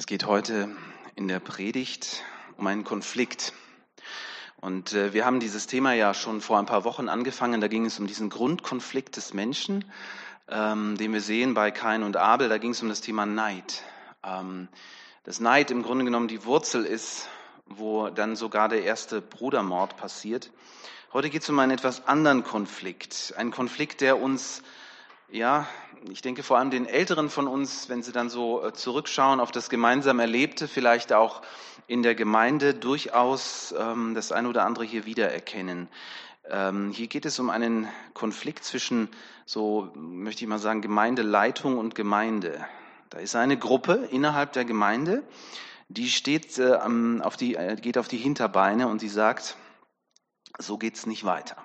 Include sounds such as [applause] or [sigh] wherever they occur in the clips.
Es geht heute in der Predigt um einen Konflikt. Und äh, wir haben dieses Thema ja schon vor ein paar Wochen angefangen. Da ging es um diesen Grundkonflikt des Menschen, ähm, den wir sehen bei Kain und Abel. Da ging es um das Thema Neid. Ähm, dass Neid im Grunde genommen die Wurzel ist, wo dann sogar der erste Brudermord passiert. Heute geht es um einen etwas anderen Konflikt. Ein Konflikt, der uns ja, ich denke vor allem den Älteren von uns, wenn sie dann so äh, zurückschauen auf das gemeinsam Erlebte, vielleicht auch in der Gemeinde durchaus ähm, das eine oder andere hier wiedererkennen. Ähm, hier geht es um einen Konflikt zwischen, so möchte ich mal sagen, Gemeindeleitung und Gemeinde. Da ist eine Gruppe innerhalb der Gemeinde, die steht äh, auf die, äh, geht auf die Hinterbeine und sie sagt, so geht's nicht weiter.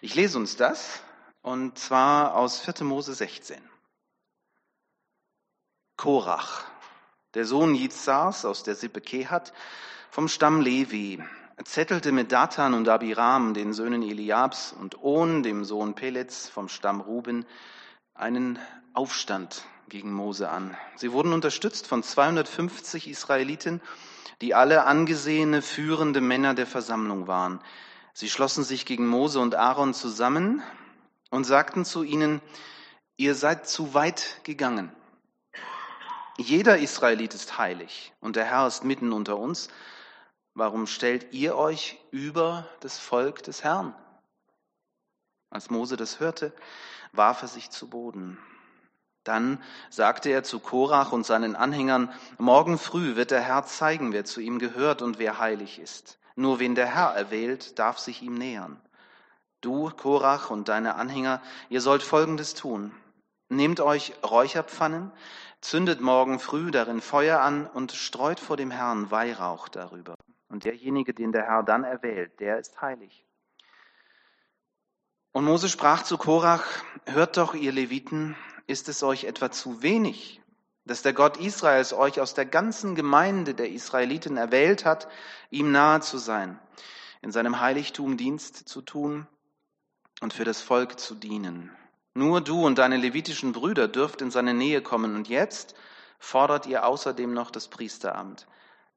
Ich lese uns das und zwar aus 4. Mose 16. Korach, der Sohn Jitzars aus der Sippe Kehat, vom Stamm Levi, zettelte mit Datan und Abiram, den Söhnen Eliabs, und On, dem Sohn Pelets vom Stamm Ruben, einen Aufstand gegen Mose an. Sie wurden unterstützt von 250 Israeliten, die alle angesehene führende Männer der Versammlung waren. Sie schlossen sich gegen Mose und Aaron zusammen und sagten zu ihnen, ihr seid zu weit gegangen. Jeder Israelit ist heilig und der Herr ist mitten unter uns. Warum stellt ihr euch über das Volk des Herrn? Als Mose das hörte, warf er sich zu Boden. Dann sagte er zu Korach und seinen Anhängern, morgen früh wird der Herr zeigen, wer zu ihm gehört und wer heilig ist. Nur wen der Herr erwählt, darf sich ihm nähern. Du, Korach und deine Anhänger, ihr sollt Folgendes tun. Nehmt euch Räucherpfannen, zündet morgen früh darin Feuer an und streut vor dem Herrn Weihrauch darüber. Und derjenige, den der Herr dann erwählt, der ist heilig. Und Mose sprach zu Korach, hört doch, ihr Leviten, ist es euch etwa zu wenig, dass der Gott Israels euch aus der ganzen Gemeinde der Israeliten erwählt hat, ihm nahe zu sein, in seinem Heiligtum Dienst zu tun und für das Volk zu dienen. Nur du und deine levitischen Brüder dürft in seine Nähe kommen und jetzt fordert ihr außerdem noch das Priesteramt.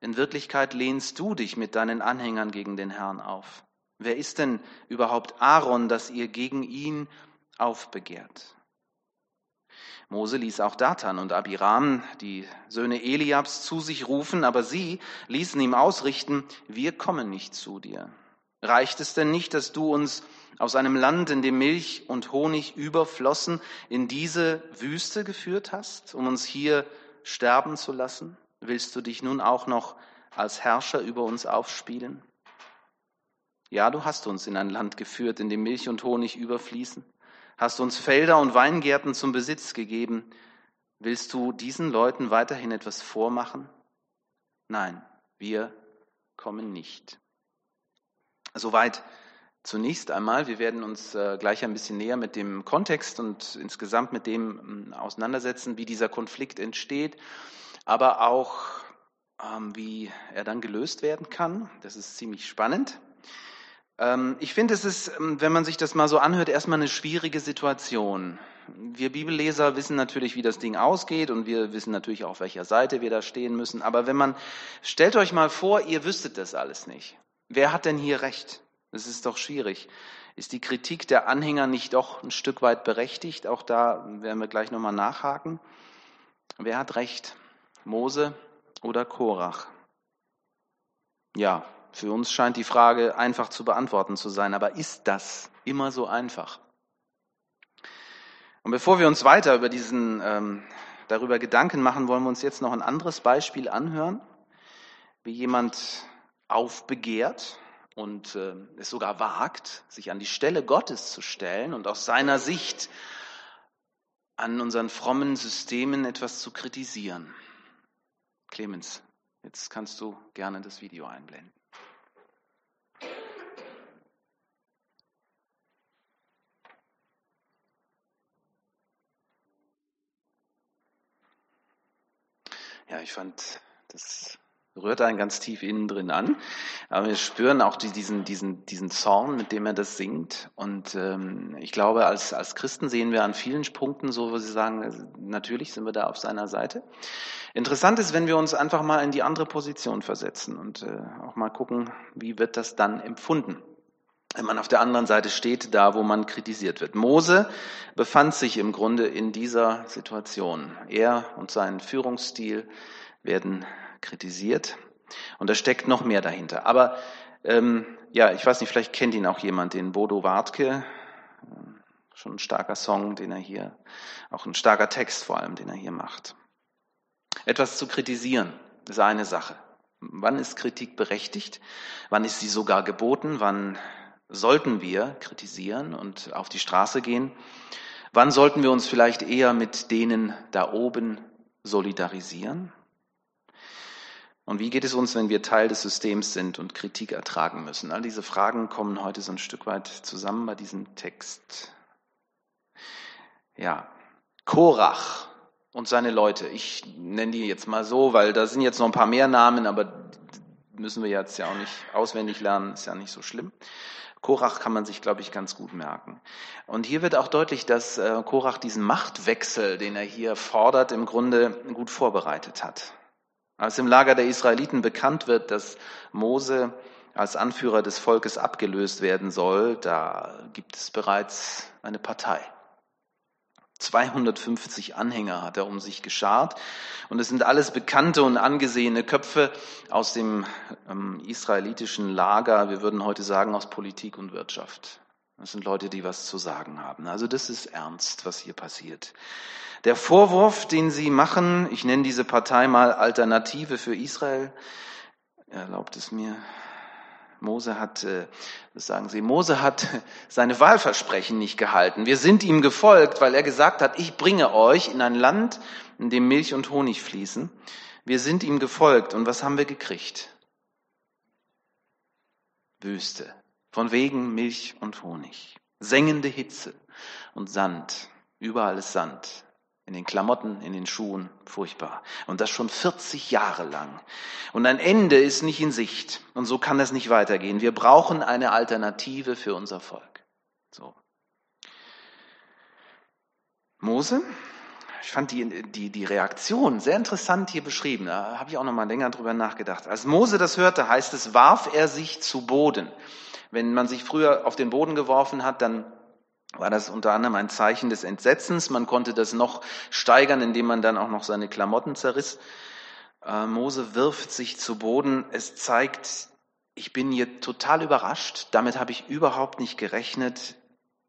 In Wirklichkeit lehnst du dich mit deinen Anhängern gegen den Herrn auf. Wer ist denn überhaupt Aaron, dass ihr gegen ihn aufbegehrt? Mose ließ auch Datan und Abiram, die Söhne Eliabs, zu sich rufen, aber sie ließen ihm ausrichten, wir kommen nicht zu dir. Reicht es denn nicht, dass du uns aus einem Land, in dem Milch und Honig überflossen, in diese Wüste geführt hast, um uns hier sterben zu lassen? Willst du dich nun auch noch als Herrscher über uns aufspielen? Ja, du hast uns in ein Land geführt, in dem Milch und Honig überfließen, hast uns Felder und Weingärten zum Besitz gegeben. Willst du diesen Leuten weiterhin etwas vormachen? Nein, wir kommen nicht. Soweit zunächst einmal. Wir werden uns äh, gleich ein bisschen näher mit dem Kontext und insgesamt mit dem ähm, auseinandersetzen, wie dieser Konflikt entsteht, aber auch ähm, wie er dann gelöst werden kann. Das ist ziemlich spannend. Ähm, ich finde, es ist, wenn man sich das mal so anhört, erstmal eine schwierige Situation. Wir Bibelleser wissen natürlich, wie das Ding ausgeht und wir wissen natürlich auch, auf welcher Seite wir da stehen müssen. Aber wenn man, stellt euch mal vor, ihr wüsstet das alles nicht. Wer hat denn hier recht? Das ist doch schwierig. Ist die Kritik der Anhänger nicht doch ein Stück weit berechtigt? Auch da werden wir gleich nochmal nachhaken. Wer hat recht? Mose oder Korach? Ja, für uns scheint die Frage einfach zu beantworten zu sein, aber ist das immer so einfach? Und bevor wir uns weiter über diesen, ähm, darüber Gedanken machen, wollen wir uns jetzt noch ein anderes Beispiel anhören, wie jemand aufbegehrt und äh, es sogar wagt, sich an die Stelle Gottes zu stellen und aus seiner Sicht an unseren frommen Systemen etwas zu kritisieren. Clemens, jetzt kannst du gerne das Video einblenden. Ja, ich fand das rührt einen ganz tief innen drin an. Aber wir spüren auch diesen, diesen, diesen Zorn, mit dem er das singt. Und ähm, ich glaube, als, als Christen sehen wir an vielen Punkten so, wo sie sagen, natürlich sind wir da auf seiner Seite. Interessant ist, wenn wir uns einfach mal in die andere Position versetzen und äh, auch mal gucken, wie wird das dann empfunden wenn man auf der anderen Seite steht, da wo man kritisiert wird. Mose befand sich im Grunde in dieser Situation. Er und sein Führungsstil werden kritisiert. Und da steckt noch mehr dahinter. Aber ähm, ja, ich weiß nicht, vielleicht kennt ihn auch jemand, den Bodo Wartke. Schon ein starker Song, den er hier, auch ein starker Text vor allem, den er hier macht. Etwas zu kritisieren ist eine Sache. Wann ist Kritik berechtigt? Wann ist sie sogar geboten? Wann sollten wir kritisieren und auf die Straße gehen? Wann sollten wir uns vielleicht eher mit denen da oben solidarisieren? Und wie geht es uns, wenn wir Teil des Systems sind und Kritik ertragen müssen? All diese Fragen kommen heute so ein Stück weit zusammen bei diesem Text. Ja, Korach und seine Leute. Ich nenne die jetzt mal so, weil da sind jetzt noch ein paar mehr Namen, aber müssen wir jetzt ja auch nicht auswendig lernen, ist ja nicht so schlimm. Korach kann man sich, glaube ich, ganz gut merken. Und hier wird auch deutlich, dass äh, Korach diesen Machtwechsel, den er hier fordert, im Grunde gut vorbereitet hat. Als im Lager der Israeliten bekannt wird, dass Mose als Anführer des Volkes abgelöst werden soll, da gibt es bereits eine Partei. 250 Anhänger hat er um sich geschart und es sind alles bekannte und angesehene Köpfe aus dem ähm, israelitischen Lager, wir würden heute sagen aus Politik und Wirtschaft. Das sind Leute, die was zu sagen haben. Also das ist ernst, was hier passiert. Der Vorwurf, den sie machen, ich nenne diese Partei mal Alternative für Israel, erlaubt es mir. Mose hat, äh, das sagen sie, Mose hat seine Wahlversprechen nicht gehalten. Wir sind ihm gefolgt, weil er gesagt hat, ich bringe euch in ein Land, in dem Milch und Honig fließen. Wir sind ihm gefolgt. Und was haben wir gekriegt? Wüste. Von wegen Milch und Honig. Sengende Hitze und Sand. Überall ist Sand. In den Klamotten, in den Schuhen, furchtbar. Und das schon 40 Jahre lang. Und ein Ende ist nicht in Sicht. Und so kann das nicht weitergehen. Wir brauchen eine Alternative für unser Volk. So. Mose, ich fand die, die, die Reaktion sehr interessant hier beschrieben. Da habe ich auch noch mal länger drüber nachgedacht. Als Mose das hörte, heißt es, warf er sich zu Boden. Wenn man sich früher auf den Boden geworfen hat, dann war das unter anderem ein Zeichen des Entsetzens. Man konnte das noch steigern, indem man dann auch noch seine Klamotten zerriss. Äh, Mose wirft sich zu Boden. Es zeigt, ich bin hier total überrascht. Damit habe ich überhaupt nicht gerechnet.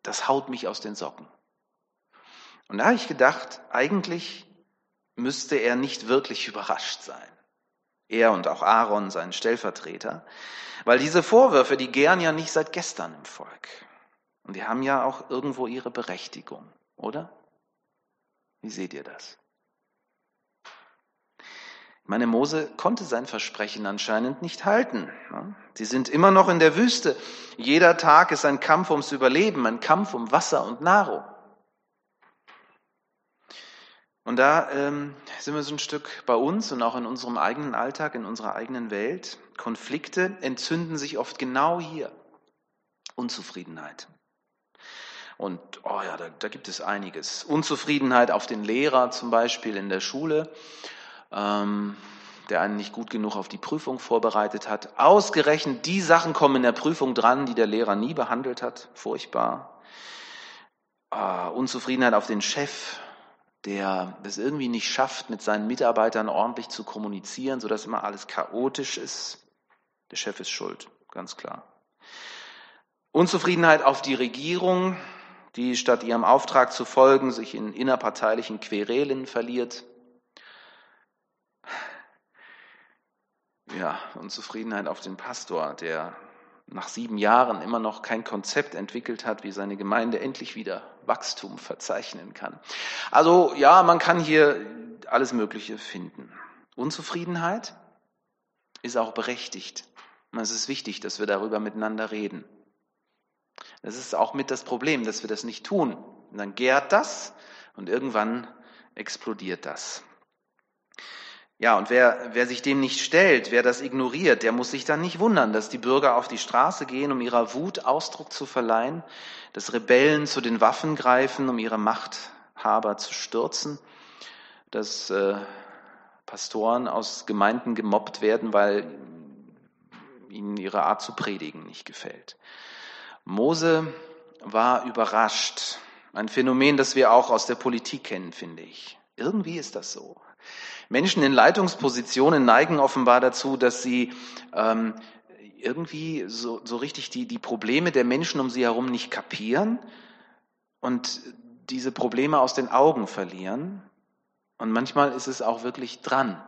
Das haut mich aus den Socken. Und da habe ich gedacht, eigentlich müsste er nicht wirklich überrascht sein. Er und auch Aaron, sein Stellvertreter. Weil diese Vorwürfe, die gären ja nicht seit gestern im Volk. Und die haben ja auch irgendwo ihre Berechtigung, oder? Wie seht ihr das? Ich meine, Mose konnte sein Versprechen anscheinend nicht halten. Sie sind immer noch in der Wüste. Jeder Tag ist ein Kampf ums Überleben, ein Kampf um Wasser und Nahrung. Und da ähm, sind wir so ein Stück bei uns und auch in unserem eigenen Alltag, in unserer eigenen Welt. Konflikte entzünden sich oft genau hier. Unzufriedenheit. Und oh ja, da, da gibt es einiges. Unzufriedenheit auf den Lehrer zum Beispiel in der Schule, ähm, der einen nicht gut genug auf die Prüfung vorbereitet hat. Ausgerechnet die Sachen kommen in der Prüfung dran, die der Lehrer nie behandelt hat. Furchtbar. Äh, Unzufriedenheit auf den Chef, der es irgendwie nicht schafft, mit seinen Mitarbeitern ordentlich zu kommunizieren, sodass immer alles chaotisch ist. Der Chef ist schuld, ganz klar. Unzufriedenheit auf die Regierung, die statt ihrem Auftrag zu folgen sich in innerparteilichen Querelen verliert. Ja, Unzufriedenheit auf den Pastor, der nach sieben Jahren immer noch kein Konzept entwickelt hat, wie seine Gemeinde endlich wieder Wachstum verzeichnen kann. Also ja, man kann hier alles Mögliche finden. Unzufriedenheit ist auch berechtigt. Und es ist wichtig, dass wir darüber miteinander reden. Das ist auch mit das Problem, dass wir das nicht tun. Und dann gärt das und irgendwann explodiert das. Ja, und wer, wer sich dem nicht stellt, wer das ignoriert, der muss sich dann nicht wundern, dass die Bürger auf die Straße gehen, um ihrer Wut Ausdruck zu verleihen, dass Rebellen zu den Waffen greifen, um ihre Machthaber zu stürzen, dass äh, Pastoren aus Gemeinden gemobbt werden, weil ihnen ihre Art zu predigen nicht gefällt. Mose war überrascht. Ein Phänomen, das wir auch aus der Politik kennen, finde ich. Irgendwie ist das so. Menschen in Leitungspositionen neigen offenbar dazu, dass sie ähm, irgendwie so, so richtig die, die Probleme der Menschen um sie herum nicht kapieren und diese Probleme aus den Augen verlieren. Und manchmal ist es auch wirklich dran,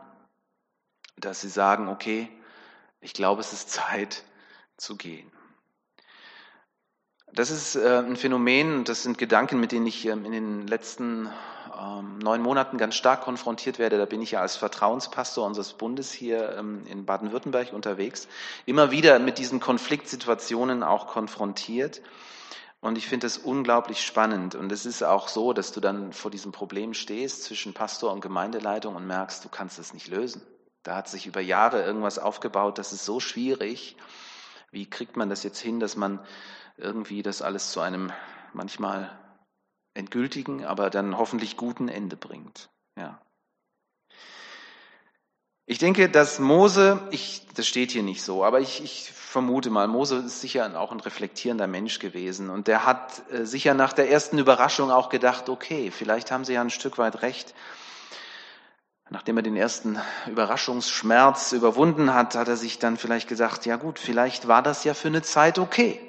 dass sie sagen, okay, ich glaube, es ist Zeit zu gehen. Das ist äh, ein Phänomen, das sind Gedanken, mit denen ich ähm, in den letzten ähm, neun Monaten ganz stark konfrontiert werde. Da bin ich ja als Vertrauenspastor unseres Bundes hier ähm, in Baden-Württemberg unterwegs. Immer wieder mit diesen Konfliktsituationen auch konfrontiert. Und ich finde es unglaublich spannend. Und es ist auch so, dass du dann vor diesem Problem stehst zwischen Pastor und Gemeindeleitung und merkst, du kannst es nicht lösen. Da hat sich über Jahre irgendwas aufgebaut, das ist so schwierig. Wie kriegt man das jetzt hin, dass man irgendwie das alles zu einem manchmal endgültigen, aber dann hoffentlich guten Ende bringt. Ja. Ich denke, dass Mose, ich, das steht hier nicht so, aber ich, ich vermute mal, Mose ist sicher auch ein reflektierender Mensch gewesen und der hat äh, sicher nach der ersten Überraschung auch gedacht, okay, vielleicht haben sie ja ein Stück weit recht. Nachdem er den ersten Überraschungsschmerz überwunden hat, hat er sich dann vielleicht gesagt, ja gut, vielleicht war das ja für eine Zeit okay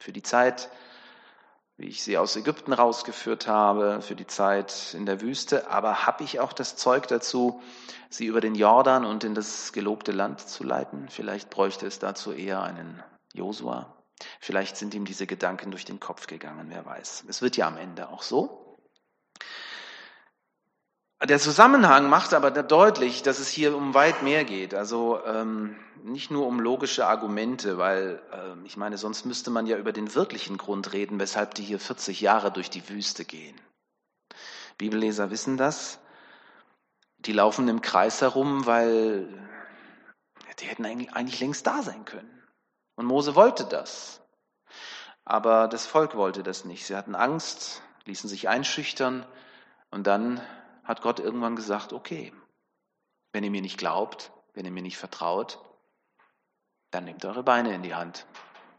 für die Zeit, wie ich sie aus Ägypten rausgeführt habe, für die Zeit in der Wüste, aber habe ich auch das Zeug dazu, sie über den Jordan und in das gelobte Land zu leiten? Vielleicht bräuchte es dazu eher einen Josua. Vielleicht sind ihm diese Gedanken durch den Kopf gegangen, wer weiß. Es wird ja am Ende auch so. Der Zusammenhang macht aber deutlich, dass es hier um weit mehr geht. Also ähm, nicht nur um logische Argumente, weil äh, ich meine, sonst müsste man ja über den wirklichen Grund reden, weshalb die hier 40 Jahre durch die Wüste gehen. Bibelleser wissen das. Die laufen im Kreis herum, weil die hätten eigentlich, eigentlich längst da sein können. Und Mose wollte das. Aber das Volk wollte das nicht. Sie hatten Angst, ließen sich einschüchtern und dann hat Gott irgendwann gesagt, okay, wenn ihr mir nicht glaubt, wenn ihr mir nicht vertraut, dann nehmt eure Beine in die Hand.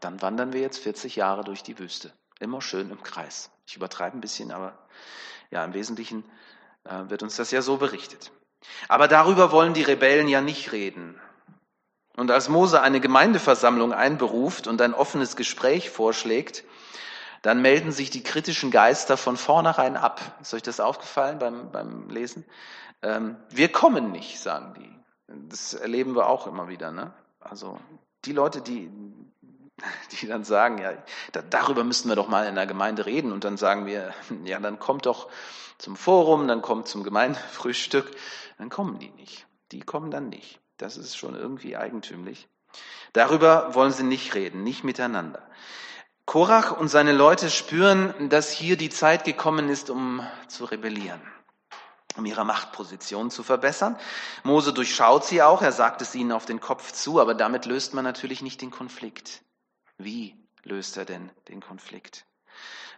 Dann wandern wir jetzt 40 Jahre durch die Wüste. Immer schön im Kreis. Ich übertreibe ein bisschen, aber ja, im Wesentlichen äh, wird uns das ja so berichtet. Aber darüber wollen die Rebellen ja nicht reden. Und als Mose eine Gemeindeversammlung einberuft und ein offenes Gespräch vorschlägt, dann melden sich die kritischen Geister von vornherein ab. Ist euch das aufgefallen beim, beim Lesen? Ähm, wir kommen nicht, sagen die. Das erleben wir auch immer wieder. Ne? Also die Leute, die, [laughs] die dann sagen, ja, da, darüber müssten wir doch mal in der Gemeinde reden. Und dann sagen wir, [laughs] ja, dann kommt doch zum Forum, dann kommt zum Gemeindefrühstück. Dann kommen die nicht. Die kommen dann nicht. Das ist schon irgendwie eigentümlich. Darüber wollen sie nicht reden, nicht miteinander. Korach und seine Leute spüren, dass hier die Zeit gekommen ist, um zu rebellieren, um ihre Machtposition zu verbessern. Mose durchschaut sie auch, er sagt es ihnen auf den Kopf zu, aber damit löst man natürlich nicht den Konflikt. Wie löst er denn den Konflikt?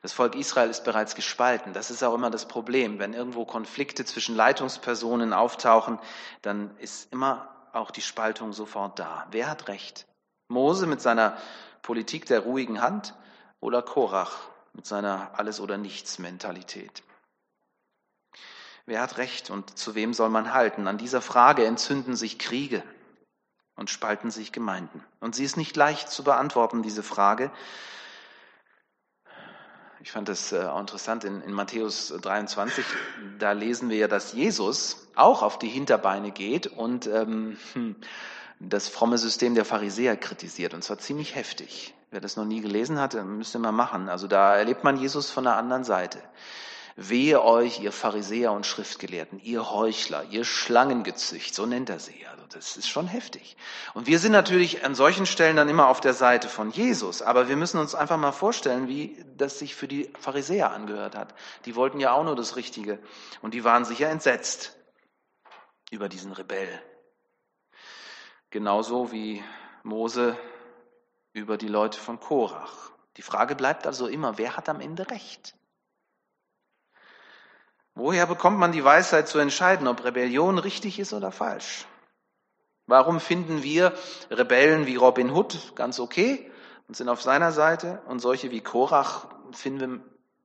Das Volk Israel ist bereits gespalten. Das ist auch immer das Problem. Wenn irgendwo Konflikte zwischen Leitungspersonen auftauchen, dann ist immer auch die Spaltung sofort da. Wer hat Recht? Mose mit seiner Politik der ruhigen Hand oder Korach mit seiner Alles- oder Nichts-Mentalität? Wer hat Recht und zu wem soll man halten? An dieser Frage entzünden sich Kriege und spalten sich Gemeinden. Und sie ist nicht leicht zu beantworten, diese Frage. Ich fand das äh, auch interessant in, in Matthäus 23, da lesen wir ja, dass Jesus auch auf die Hinterbeine geht und ähm, hm, das fromme System der Pharisäer kritisiert, und zwar ziemlich heftig. Wer das noch nie gelesen hat, müsste mal machen. Also da erlebt man Jesus von der anderen Seite. Wehe euch, ihr Pharisäer und Schriftgelehrten, ihr Heuchler, ihr Schlangengezücht, so nennt er sie. Also das ist schon heftig. Und wir sind natürlich an solchen Stellen dann immer auf der Seite von Jesus, aber wir müssen uns einfach mal vorstellen, wie das sich für die Pharisäer angehört hat. Die wollten ja auch nur das Richtige und die waren sicher entsetzt. über diesen Rebell. Genauso wie Mose über die Leute von Korach. Die Frage bleibt also immer, wer hat am Ende recht? Woher bekommt man die Weisheit zu entscheiden, ob Rebellion richtig ist oder falsch? Warum finden wir Rebellen wie Robin Hood ganz okay und sind auf seiner Seite und solche wie Korach finden wir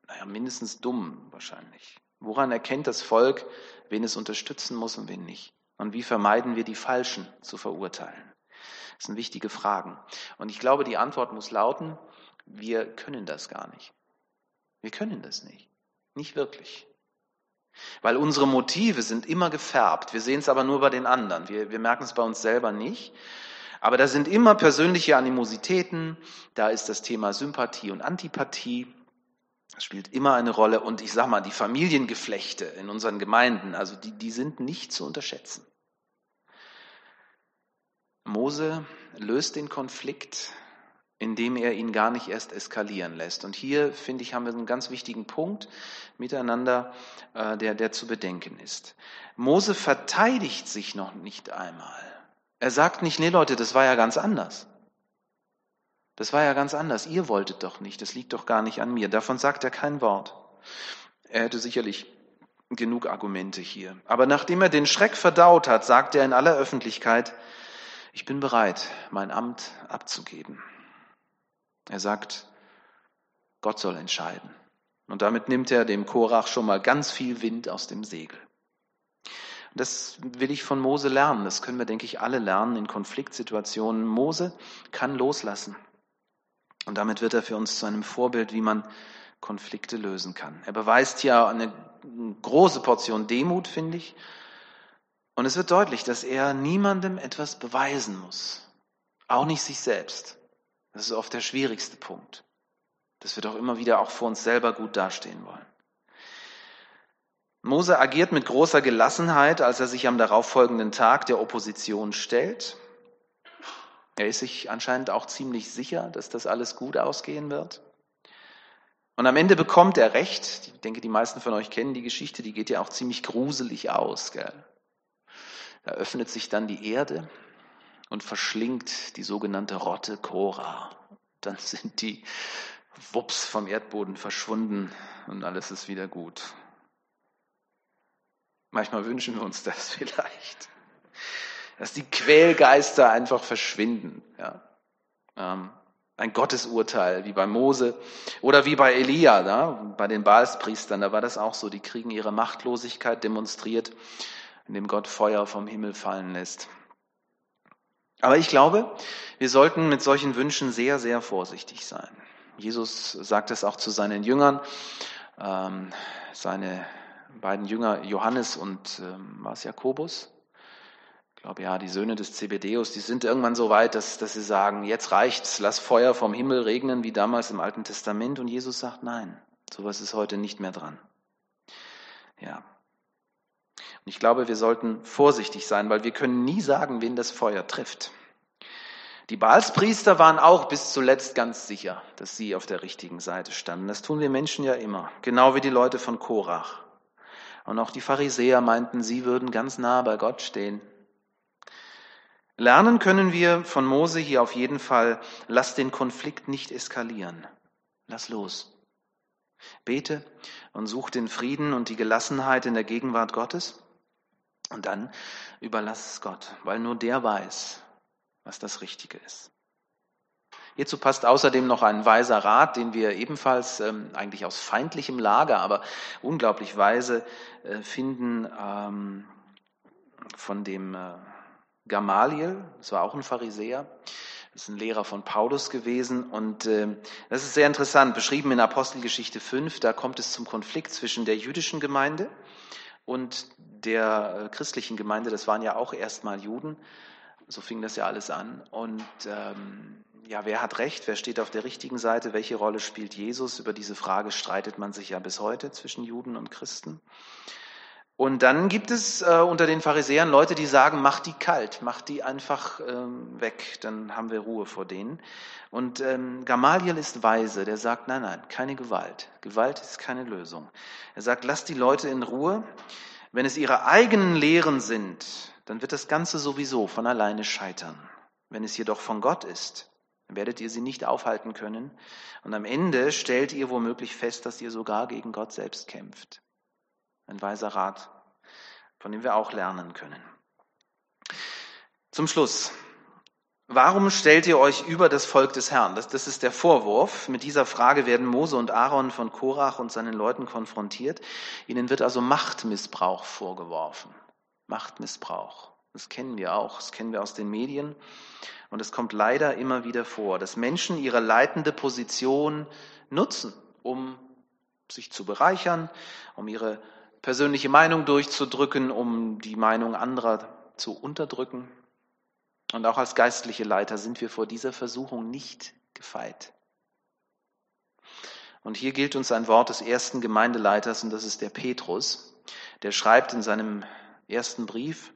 naja, mindestens dumm wahrscheinlich? Woran erkennt das Volk, wen es unterstützen muss und wen nicht? Und wie vermeiden wir die Falschen zu verurteilen? Das sind wichtige Fragen. Und ich glaube, die Antwort muss lauten, wir können das gar nicht. Wir können das nicht. Nicht wirklich. Weil unsere Motive sind immer gefärbt. Wir sehen es aber nur bei den anderen. Wir, wir merken es bei uns selber nicht. Aber da sind immer persönliche Animositäten. Da ist das Thema Sympathie und Antipathie. Das spielt immer eine Rolle. Und ich sage mal, die Familiengeflechte in unseren Gemeinden, also die, die sind nicht zu unterschätzen. Mose löst den Konflikt indem er ihn gar nicht erst eskalieren lässt. Und hier, finde ich, haben wir einen ganz wichtigen Punkt miteinander, äh, der, der zu bedenken ist. Mose verteidigt sich noch nicht einmal. Er sagt nicht, nee Leute, das war ja ganz anders. Das war ja ganz anders. Ihr wolltet doch nicht. Das liegt doch gar nicht an mir. Davon sagt er kein Wort. Er hätte sicherlich genug Argumente hier. Aber nachdem er den Schreck verdaut hat, sagt er in aller Öffentlichkeit, ich bin bereit, mein Amt abzugeben. Er sagt, Gott soll entscheiden. Und damit nimmt er dem Korach schon mal ganz viel Wind aus dem Segel. Das will ich von Mose lernen. Das können wir, denke ich, alle lernen in Konfliktsituationen. Mose kann loslassen. Und damit wird er für uns zu einem Vorbild, wie man Konflikte lösen kann. Er beweist hier eine große Portion Demut, finde ich. Und es wird deutlich, dass er niemandem etwas beweisen muss. Auch nicht sich selbst. Das ist oft der schwierigste Punkt, dass wir doch immer wieder auch vor uns selber gut dastehen wollen. Mose agiert mit großer Gelassenheit, als er sich am darauffolgenden Tag der Opposition stellt. Er ist sich anscheinend auch ziemlich sicher, dass das alles gut ausgehen wird. Und am Ende bekommt er Recht. Ich denke, die meisten von euch kennen die Geschichte, die geht ja auch ziemlich gruselig aus. Gell? Da öffnet sich dann die Erde und verschlingt die sogenannte Rotte Cora. Dann sind die wups vom Erdboden verschwunden und alles ist wieder gut. Manchmal wünschen wir uns das [laughs] vielleicht, dass die Quälgeister einfach verschwinden. Ja. Ähm, ein Gottesurteil, wie bei Mose oder wie bei Elia, da, bei den Baalspriestern, da war das auch so. Die kriegen ihre Machtlosigkeit demonstriert, indem Gott Feuer vom Himmel fallen lässt. Aber ich glaube, wir sollten mit solchen Wünschen sehr, sehr vorsichtig sein. Jesus sagt es auch zu seinen Jüngern. Ähm, seine beiden Jünger, Johannes und ähm, was Jakobus, ich glaube ja, die Söhne des Zebedeus, die sind irgendwann so weit, dass, dass sie sagen, jetzt reicht's, lass Feuer vom Himmel regnen, wie damals im Alten Testament. Und Jesus sagt, nein, sowas ist heute nicht mehr dran. Ja. Und ich glaube, wir sollten vorsichtig sein, weil wir können nie sagen, wen das Feuer trifft. Die Baalspriester waren auch bis zuletzt ganz sicher, dass sie auf der richtigen Seite standen. Das tun wir Menschen ja immer, genau wie die Leute von Korach. Und auch die Pharisäer meinten, sie würden ganz nah bei Gott stehen. Lernen können wir von Mose hier auf jeden Fall, lass den Konflikt nicht eskalieren. Lass los. Bete und such den Frieden und die Gelassenheit in der Gegenwart Gottes. Und dann überlass es Gott, weil nur der weiß, was das Richtige ist. Hierzu passt außerdem noch ein weiser Rat, den wir ebenfalls ähm, eigentlich aus feindlichem Lager, aber unglaublich weise äh, finden ähm, von dem äh, Gamaliel, das war auch ein Pharisäer, das ist ein Lehrer von Paulus gewesen und äh, das ist sehr interessant, beschrieben in Apostelgeschichte 5, da kommt es zum Konflikt zwischen der jüdischen Gemeinde und der äh, christlichen Gemeinde, das waren ja auch erstmal Juden so fing das ja alles an. Und ähm, ja, wer hat recht? Wer steht auf der richtigen Seite? Welche Rolle spielt Jesus? Über diese Frage streitet man sich ja bis heute zwischen Juden und Christen. Und dann gibt es äh, unter den Pharisäern Leute, die sagen, mach die kalt, mach die einfach ähm, weg, dann haben wir Ruhe vor denen. Und ähm, Gamaliel ist weise, der sagt, nein, nein, keine Gewalt. Gewalt ist keine Lösung. Er sagt, lass die Leute in Ruhe. Wenn es ihre eigenen Lehren sind, dann wird das Ganze sowieso von alleine scheitern. Wenn es jedoch von Gott ist, werdet ihr sie nicht aufhalten können. Und am Ende stellt ihr womöglich fest, dass ihr sogar gegen Gott selbst kämpft. Ein weiser Rat, von dem wir auch lernen können. Zum Schluss. Warum stellt ihr euch über das Volk des Herrn? Das, das ist der Vorwurf. Mit dieser Frage werden Mose und Aaron von Korach und seinen Leuten konfrontiert. Ihnen wird also Machtmissbrauch vorgeworfen. Machtmissbrauch. Das kennen wir auch. Das kennen wir aus den Medien. Und es kommt leider immer wieder vor, dass Menschen ihre leitende Position nutzen, um sich zu bereichern, um ihre persönliche Meinung durchzudrücken, um die Meinung anderer zu unterdrücken. Und auch als geistliche Leiter sind wir vor dieser Versuchung nicht gefeit. Und hier gilt uns ein Wort des ersten Gemeindeleiters, und das ist der Petrus. Der schreibt in seinem ersten Brief,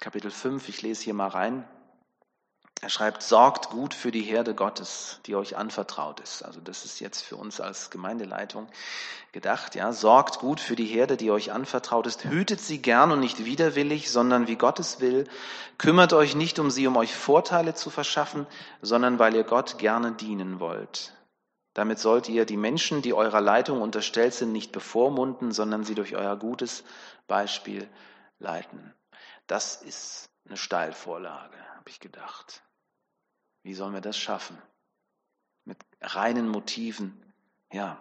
Kapitel 5, ich lese hier mal rein, er schreibt, sorgt gut für die Herde Gottes, die euch anvertraut ist. Also das ist jetzt für uns als Gemeindeleitung gedacht, ja. Sorgt gut für die Herde, die euch anvertraut ist. Hütet sie gern und nicht widerwillig, sondern wie Gottes will. Kümmert euch nicht um sie, um euch Vorteile zu verschaffen, sondern weil ihr Gott gerne dienen wollt. Damit sollt ihr die Menschen, die eurer Leitung unterstellt sind, nicht bevormunden, sondern sie durch euer gutes Beispiel leiten. Das ist eine Steilvorlage, habe ich gedacht. Wie sollen wir das schaffen? Mit reinen Motiven. Ja.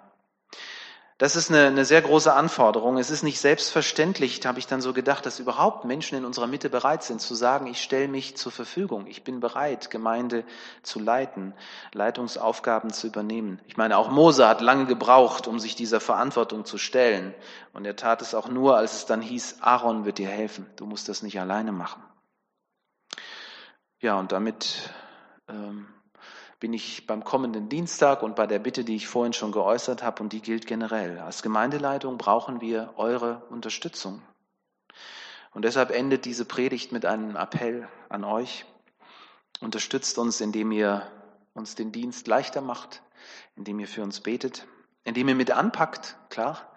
Das ist eine, eine sehr große Anforderung. Es ist nicht selbstverständlich, habe ich dann so gedacht, dass überhaupt Menschen in unserer Mitte bereit sind zu sagen, ich stelle mich zur Verfügung. Ich bin bereit, Gemeinde zu leiten, Leitungsaufgaben zu übernehmen. Ich meine, auch Mose hat lange gebraucht, um sich dieser Verantwortung zu stellen. Und er tat es auch nur, als es dann hieß, Aaron wird dir helfen. Du musst das nicht alleine machen. Ja, und damit ähm, bin ich beim kommenden Dienstag und bei der Bitte, die ich vorhin schon geäußert habe, und die gilt generell. Als Gemeindeleitung brauchen wir eure Unterstützung. Und deshalb endet diese Predigt mit einem Appell an euch. Unterstützt uns, indem ihr uns den Dienst leichter macht, indem ihr für uns betet, indem ihr mit anpackt, klar,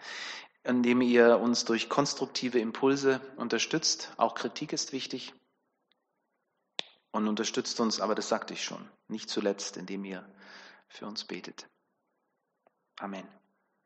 indem ihr uns durch konstruktive Impulse unterstützt. Auch Kritik ist wichtig und unterstützt uns, aber das sagte ich schon, nicht zuletzt, indem ihr für uns betet. Amen.